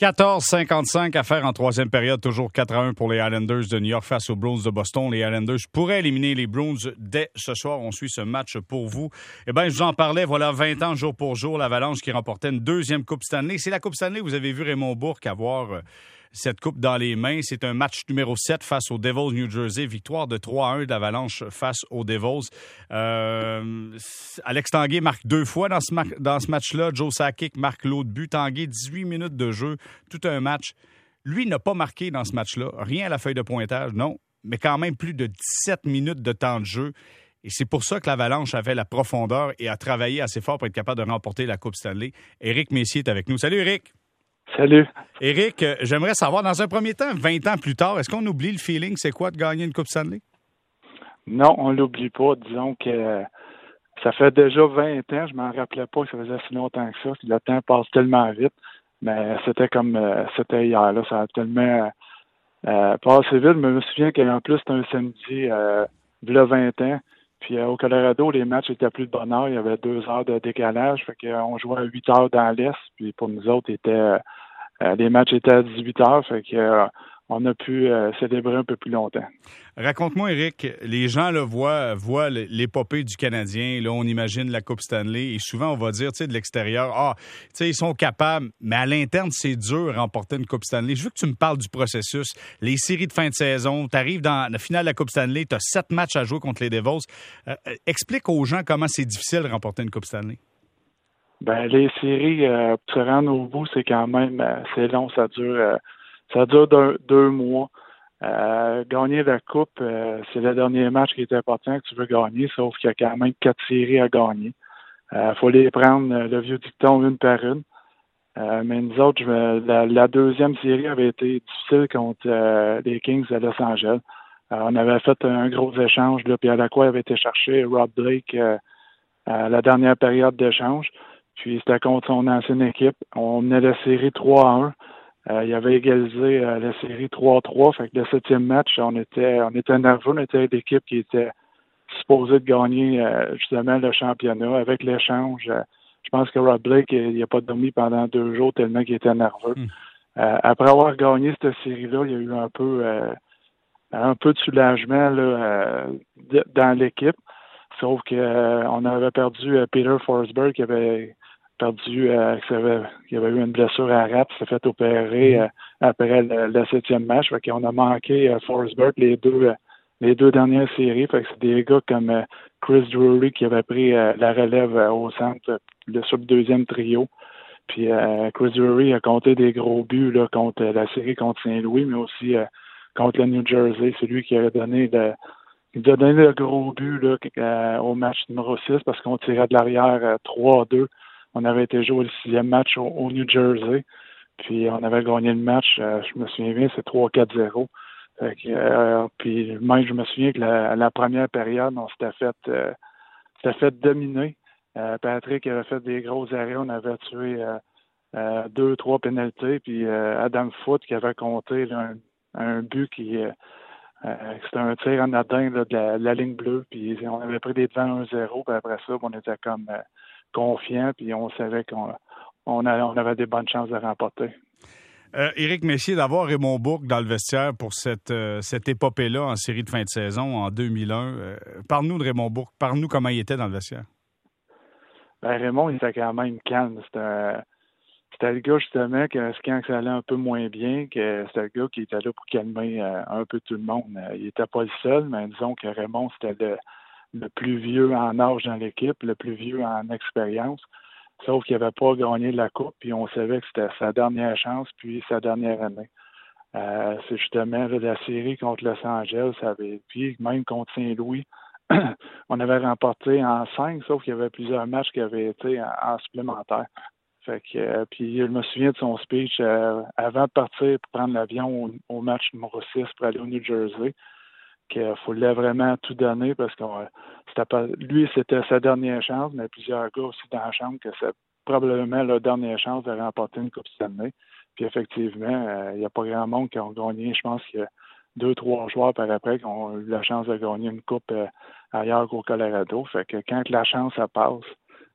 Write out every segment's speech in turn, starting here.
14-55 à faire en troisième période, toujours 4 à 1 pour les Islanders de New York face aux Bruins de Boston. Les Islanders pourraient éliminer les Bruins dès ce soir. On suit ce match pour vous. Eh bien, je vous en parlais, voilà 20 ans jour pour jour, l'Avalanche qui remportait une deuxième Coupe Stanley. C'est la Coupe Stanley, vous avez vu Raymond Bourque avoir euh, cette coupe dans les mains. C'est un match numéro 7 face aux Devils New Jersey. Victoire de 3-1 d'Avalanche face aux Devils. Euh, Alex Tanguay marque deux fois dans ce, dans ce match-là. Joe Sakic marque l'autre but. Tanguay, 18 minutes de jeu, tout un match. Lui n'a pas marqué dans ce match-là. Rien à la feuille de pointage, non. Mais quand même plus de 17 minutes de temps de jeu. Et c'est pour ça que l'Avalanche avait la profondeur et a travaillé assez fort pour être capable de remporter la Coupe Stanley. Éric Messier est avec nous. Salut, Éric. Salut. Éric, euh, j'aimerais savoir, dans un premier temps, 20 ans plus tard, est-ce qu'on oublie le feeling, c'est quoi de gagner une Coupe Stanley? Non, on l'oublie pas. Disons que ça fait déjà 20 ans, je m'en rappelais pas que ça faisait si longtemps que ça. Le temps passe tellement vite, mais c'était comme euh, c'était hier. Là. Ça a tellement euh, passé vite. Mais je me souviens qu'en plus, c'était un samedi, euh, il y a 20 ans. Puis au Colorado, les matchs étaient plus de bonne heure. Il y avait deux heures de décalage. Fait qu'on jouait à 8 heures dans l'Est. Puis pour nous autres, était euh, les matchs étaient à 18 heures, fait que euh, on a pu euh, célébrer un peu plus longtemps. Raconte-moi, Eric, les gens le voient, voient l'épopée du Canadien. Là, on imagine la Coupe Stanley et souvent on va dire, tu sais, de l'extérieur, ah, tu sais, ils sont capables, mais à l'interne, c'est dur remporter une Coupe Stanley. Je veux que tu me parles du processus, les séries de fin de saison. Tu arrives dans la finale de la Coupe Stanley, tu as sept matchs à jouer contre les Devils. explique aux gens comment c'est difficile de remporter une Coupe Stanley. Ben les séries euh, pour se rendre au bout, c'est quand même euh, c'est long, ça dure euh, ça dure deux, mois. gagner la coupe, c'est le dernier match qui est important que tu veux gagner, sauf qu'il y a quand même quatre séries à gagner. Il faut les prendre le vieux dicton une par une. mais nous autres, la, deuxième série avait été difficile contre les Kings de Los Angeles. on avait fait un gros échange, là, puis à la quoi avait été cherché Rob Blake à la dernière période d'échange. Puis c'était contre son ancienne équipe. On menait la série 3 à 1. Euh, il avait égalisé euh, la série 3-3. Fait que le septième match, on était on était nerveux. On était l'équipe qui était supposée de gagner euh, justement le championnat. Avec l'échange, je pense que Rob Blake il n'a pas dormi pendant deux jours tellement qu'il était nerveux. Hmm. après avoir gagné cette série-là, il y a eu un peu un peu de soulagement là, dans l'équipe. Sauf qu'on avait perdu Peter Forsberg qui avait perdu, euh, qu'il avait, y avait eu une blessure à rate, s'est fait opérer mm-hmm. euh, après le, septième match. Fait qu'on a manqué euh, Forsberg les deux euh, les deux dernières séries. Fait que c'est des gars comme Chris Drury qui avait pris la relève au centre le, sur le deuxième trio. Puis Chris Drury a compté des gros buts là, contre la série contre Saint-Louis, mais aussi contre le New Jersey. C'est lui qui a donné le il a donné le gros but là, au match numéro 6 parce qu'on tirait de l'arrière 3-2 on avait été jouer le sixième match au, New Jersey. Puis on avait gagné le match, euh, je me souviens bien, c'est 3-4-0. Euh, puis même je me souviens que la, première période, on s'était fait euh, dominer. Patrick avait fait des gros arrêts, on avait tué deux, trois pénalités, puis Adam Foote qui avait compté un, but qui c'était un tir en adin de, la, ligne bleue, puis on avait pris des devants 1-0, puis après ça, on était comme confiant, puis on savait qu'on on, avait des bonnes chances de remporter. Euh, Éric Messier, d'avoir Raymond Bourque dans le vestiaire pour cette, euh, cette épopée-là en série de fin de saison en 2001, euh, parle-nous de Raymond Bourque. Parle-nous comment il était dans le vestiaire. Ben, Raymond, il était quand même calme. C'était le gars, justement, que quand ça allait un peu moins bien, que c'était le gars qui était là pour calmer un peu tout le monde. il n'était pas le seul, mais disons que Raymond, c'était le, le plus vieux en âge dans l'équipe, le plus vieux en expérience. Sauf qu'il n'avait pas gagné la Coupe, puis on savait que c'était sa dernière chance, puis sa dernière année. Euh, c'est justement la série contre Los Angeles, avait, puis même contre Saint-Louis, on avait remporté en cinq, sauf qu'il y avait plusieurs matchs qui avaient été en, supplémentaire. Euh, puis je me souviens de son speech euh, avant de partir pour prendre l'avion au, au, match numéro 6 pour aller au New Jersey qu'il fallait vraiment tout donner parce que lui, c'était sa dernière chance, mais plusieurs gars aussi dans la chambre que c'est probablement leur dernière chance de remporter une Coupe Stanley. Puis effectivement, euh, il n'y a pas grand monde qui ont gagné. Je pense qu'il y a deux, trois joueurs par après qui ont eu la chance de gagner une Coupe euh, ailleurs qu'au Colorado. Fait que quand la chance ça passe,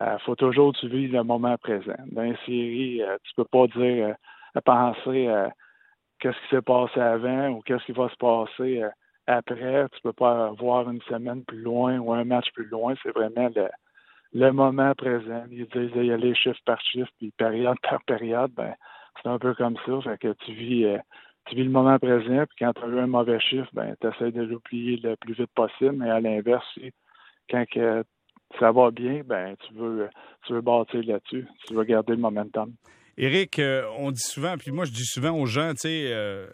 il euh, faut toujours tu vis le moment présent. Dans une série, tu peux pas dire penser à qu'est-ce qui s'est passé avant ou qu'est-ce qui va se passer après. Tu peux pas voir une semaine plus loin ou un match plus loin. C'est vraiment le, le moment présent. Ils disent il y a les chiffres par chiffre, puis période par période, ben c'est un peu comme ça. Que tu vis euh, tu vis le moment présent, puis quand tu as eu un mauvais chiffre, ben tu essaies de l'oublier le plus vite possible, mais à l'inverse, quand que ça va bien, ben tu veux tu veux bâtir là-dessus. Tu veux garder le momentum. Éric, euh, on dit souvent, puis moi je dis souvent aux gens, tu sais, euh,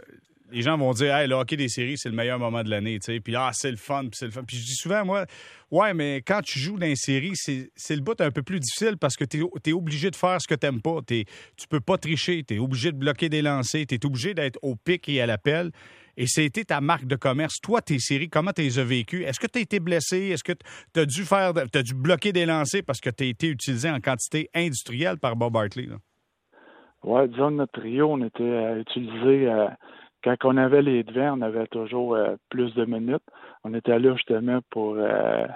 les gens vont dire, hey, le hockey des séries, c'est le meilleur moment de l'année, tu sais. Puis ah, c'est le fun, puis c'est le fun. Puis je dis souvent, moi, ouais, mais quand tu joues dans une série, c'est le bout un peu plus difficile parce que tu es, obligé de faire ce que tu n'aimes pas. Es, tu peux pas tricher, tu es obligé de bloquer des lancers, tu es obligé d'être au pic et à l'appel. Et c'était ta marque de commerce. Toi, tes séries, comment tu les as vécues? Est-ce que tu as été blessé? Est-ce que tu as dû faire, as dû bloquer des lancers parce que tu as été utilisé en quantité industrielle par Bob Hartley? Oui, disons notre trio, on était euh, utilisé euh, quand on avait les devants, on avait toujours euh, plus de minutes. On était là justement pour, euh,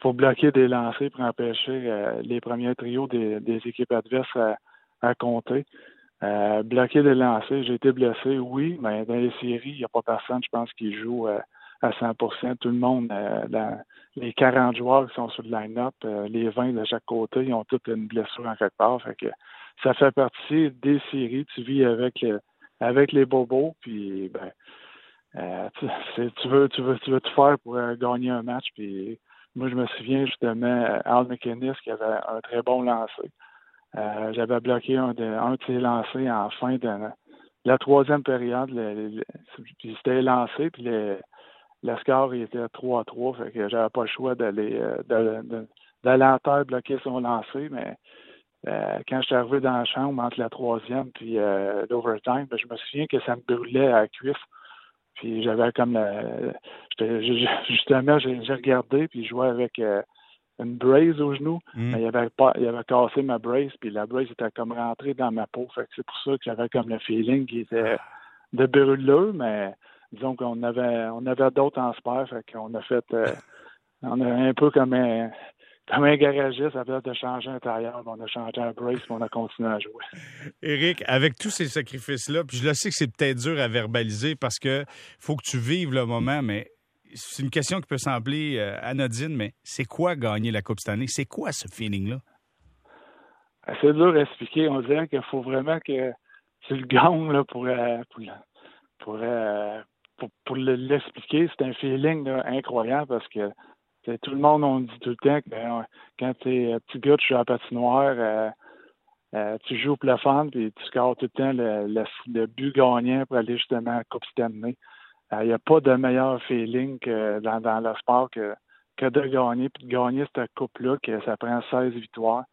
pour, bloquer des lancers, pour empêcher euh, les premiers trios des, équipes adverses à, compter. bloquer des lancers, j'ai été blessé, oui, mais dans les séries, il n'y a pas personne, je pense, qui joue à 100% Tout le monde, dans les 40 joueurs qui sont sur le line-up, les 20 de chaque côté, ils ont toutes une blessure en quelque part. Fait que ça fait partie des séries. Tu vis avec avec les bobos, puis ben, euh, tu, veux, tu veux, tu veux tout faire pour euh, gagner un match. Puis moi, je me souviens justement Al McInnes qui avait un très bon lancer. Euh, j'avais bloqué un de, un de ses lancers en fin de la troisième période. puis c'était lancé, puis le, le score était 3 à 3, fait que j'avais pas le choix d'aller d'aller en terre bloquer son lancer, mais euh, quand je suis arrivé dans la chambre entre la troisième puis euh, l'overtime, ben, je me souviens que ça me brûlait à la cuisse. Puis j'avais comme la, justement, j'ai regardé puis je jouais avec euh, une brace au genou. Mm. Mais il avait pas, il avait cassé ma brace puis la brace était comme rentrée dans ma peau. Fait que c'est pour ça que j'avais comme le feeling qui était de brûleux, mais disons qu'on avait on avait d'autres en spare, fait qu'on a fait on a un peu comme un, comme un garagiste, à place de changer un tailleur, on a changé un brace et on a continué à jouer. Éric, avec tous ces sacrifices-là, puis je le sais que c'est peut-être dur à verbaliser parce que faut que tu vives le moment, mais c'est une question qui peut sembler euh, anodine, mais c'est quoi gagner la Coupe cette année? C'est quoi ce feeling-là? C'est dur à expliquer. On dirait qu'il faut vraiment que tu le gagnes là, pour, euh, pour, euh, pour, pour l'expliquer. C'est un feeling incroyable parce que tout le monde, on dit tout le temps que ben, quand tu es petit gars, tu joues à la patinoire, euh, euh, tu joues pour le fun, puis tu scores tout le temps le, but gagnant pour aller justement à la Coupe Stanley. Il euh, n'y a pas de meilleur feeling que dans, dans le sport que, que de gagner. Puis de gagner cette coupe-là, que ça prend 16 victoires.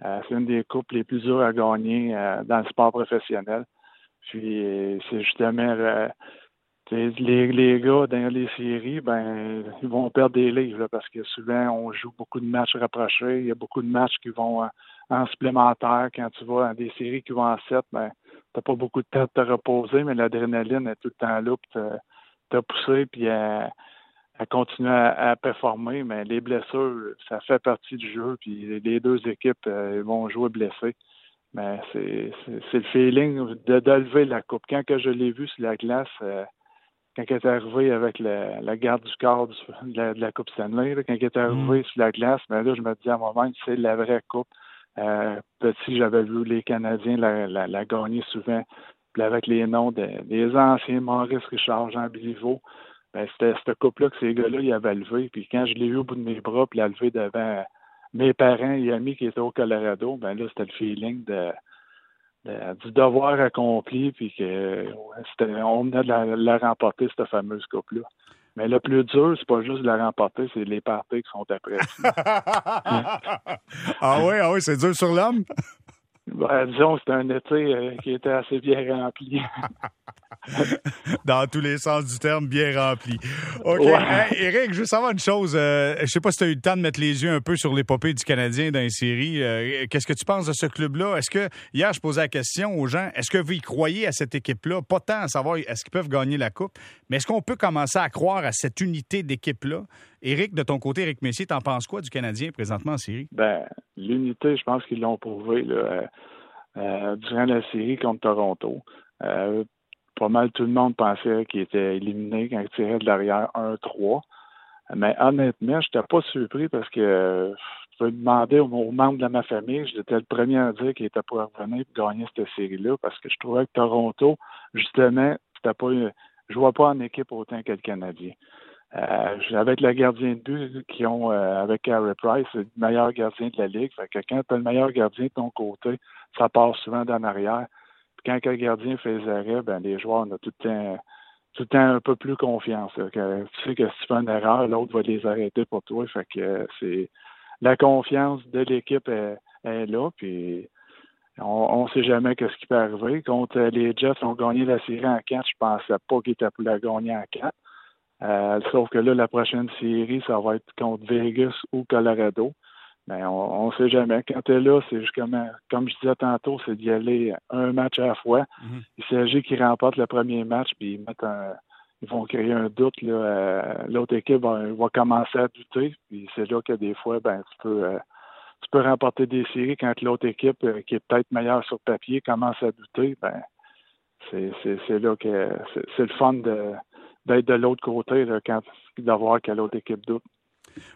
c'est une des coupes les plus dures à gagner dans le sport professionnel. Puis c'est justement les, les gars dans les séries, ben, ils vont perdre des livres parce que souvent on joue beaucoup de matchs rapprochés. Il y a beaucoup de matchs qui vont en, supplémentaire. Quand tu vas dans des séries qui vont en 7, ben, t'as pas beaucoup de temps de te reposer, mais l'adrénaline est tout le temps là pour te, pousser puis à, continuer à, performer. Mais les blessures, ça fait partie du jeu. Puis les deux équipes euh, vont jouer blessés. Mais c'est le feeling de, de lever la coupe. Quand que je l'ai vu sur la glace, euh, quand il est arrivé avec la, garde du corps de, la, Coupe Stanley, quand il est arrivé mm. sur la glace, ben là, je me dis à moment, c'est la vraie Coupe. Euh, petit, j'avais vu les Canadiens la, gagner souvent. Puis avec les noms des anciens Maurice Richard, Jean Biliveau, ben, c'était cette coupe-là que ces gars-là ils avaient levé. Puis quand je l'ai eu au bout de mes bras, puis l'a levé devant mes parents et amis qui étaient au Colorado, ben là, c'était le feeling de du devoir accompli, puis que on venait de la, remporter, cette fameuse coupe-là. Mais le plus dur, c'est pas juste de la remporter, c'est les parties qui sont après. ah oui, ah oui, c'est dur sur l'homme? Ben, disons que c'était un été euh, qui était assez bien rempli. Dans tous les sens du terme, bien rempli. OK. Eric, je veux savoir une chose. Euh, je sais pas si tu as eu le temps de mettre les yeux un peu sur l'épopée du Canadien dans les séries. Euh, qu'est-ce que tu penses de ce club-là? Est-ce que, hier, je posais la question aux gens, est-ce que vous y croyez à cette équipe-là? Pas tant à savoir est-ce qu'ils peuvent gagner la Coupe, mais est-ce qu'on peut commencer à croire à cette unité d'équipe-là? Éric, de ton côté, Éric Messier, t'en penses quoi du Canadien présentement en série? Ben, l'unité, je pense qu'ils l'ont prouvé. Là. durant la série contre Toronto. pas mal tout le monde pensait qu'il était éliminé quand il tirait de l'arrière 1-3. Mais honnêtement, je n'étais pas surpris parce que je peux demander aux, membres de ma famille, j'étais le premier à dire qu'il était pour revenir pour gagner cette série-là parce que je trouvais que Toronto, justement, c'était pas vois pas en équipe autant que le Canadien. Euh, avec le gardien de but qui ont euh, avec Harry Price, le meilleur gardien de la ligue. Quand tu as le meilleur gardien de ton côté, ça part souvent d'en arrière. Quand le gardien fait les arrêts, ben les joueurs ont tout le temps tout le temps un peu plus confiance. tu sais que si tu fais une erreur, l'autre va les arrêter pour toi. Que c'est la confiance de l'équipe est, là. Puis on ne sait jamais ce qui peut arriver. Contre les Jets, ont gagné la série en 4. Je pensais pas qu'ils étaient pour la gagner en 4. Euh, sauf que là, la prochaine série, ça va être contre Vegas ou Colorado. Mais on ne sait jamais. Quand tu es là, c'est justement, comme je disais tantôt, c'est d'y aller un match à la fois. Mm-hmm. Il s'agit qu'ils remportent le premier match, puis ils mettent un, ils vont créer un doute. Euh, l'autre équipe va, commencer à douter. Puis c'est là que des fois, ben, tu peux euh, tu peux remporter des séries quand l'autre équipe, euh, qui est peut-être meilleure sur papier, commence à douter. Ben, c'est là que c'est le fun d'être de, l'autre côté quand d'avoir que l'autre équipe doute.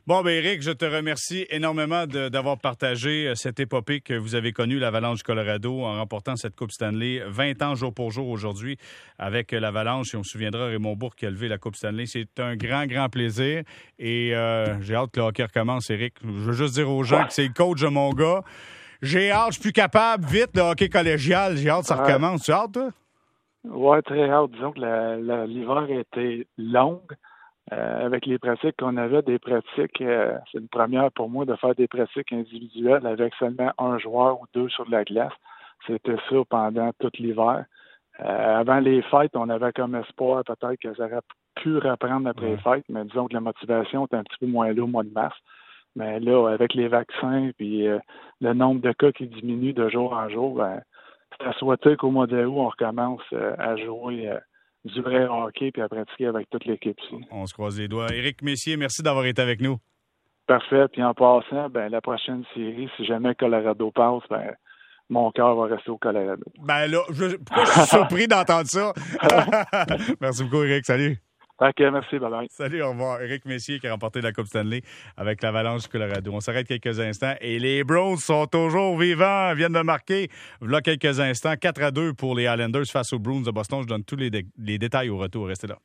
Bon, ben Eric, je te remercie énormément d'avoir partagé euh, cette épopée que vous avez connue, l'Avalanche Colorado, en remportant cette Coupe Stanley 20 ans jour pour jour aujourd'hui avec l'Avalanche. Et on se souviendra Raymond Bourg qui a levé la Coupe Stanley. C'est un grand, grand plaisir. Et euh, j'ai hâte que le hockey recommence, Eric. Je veux juste dire aux gens que c'est le coach de mon gars. J'ai hâte, je suis plus capable. Vite, le hockey collégial. J'ai hâte que ça recommence. Tu as hâte, toi? Oui, très hâte. Disons que l'hiver était long. Euh, avec les pratiques qu'on avait, des pratiques, euh, c'est une première pour moi de faire des pratiques individuelles avec seulement un joueur ou deux sur la glace. C'était ça pendant tout l'hiver. Euh, avant les fêtes, on avait comme espoir peut-être que ça aurait pu reprendre après les fêtes, mais disons que la motivation était un petit peu moins là au mois de mars. Mais là, avec les vaccins puis le nombre de cas qui diminue de jour en jour, ben, à souhaiter qu'au mois d'août, on recommence à jouer du vrai hockey puis à pratiquer avec toute l'équipe. On se croise les doigts. Éric Messier, merci d'avoir été avec nous. Parfait. Puis en passant, ben, la prochaine série, si jamais Colorado passe, ben, mon cœur va rester au Colorado. Ben là, je, pourquoi je suis surpris d'entendre ça? merci beaucoup, Éric. Salut. OK, merci, bye, Salut, au revoir. Éric Messier qui a remporté la Coupe Stanley avec l'Avalanche Colorado. On s'arrête quelques instants et les Browns sont toujours vivants, viennent de marquer. Voilà quelques instants, 4 à 2 pour les Islanders face aux Bruins de Boston. Je donne tous les, les détails au retour. Restez là.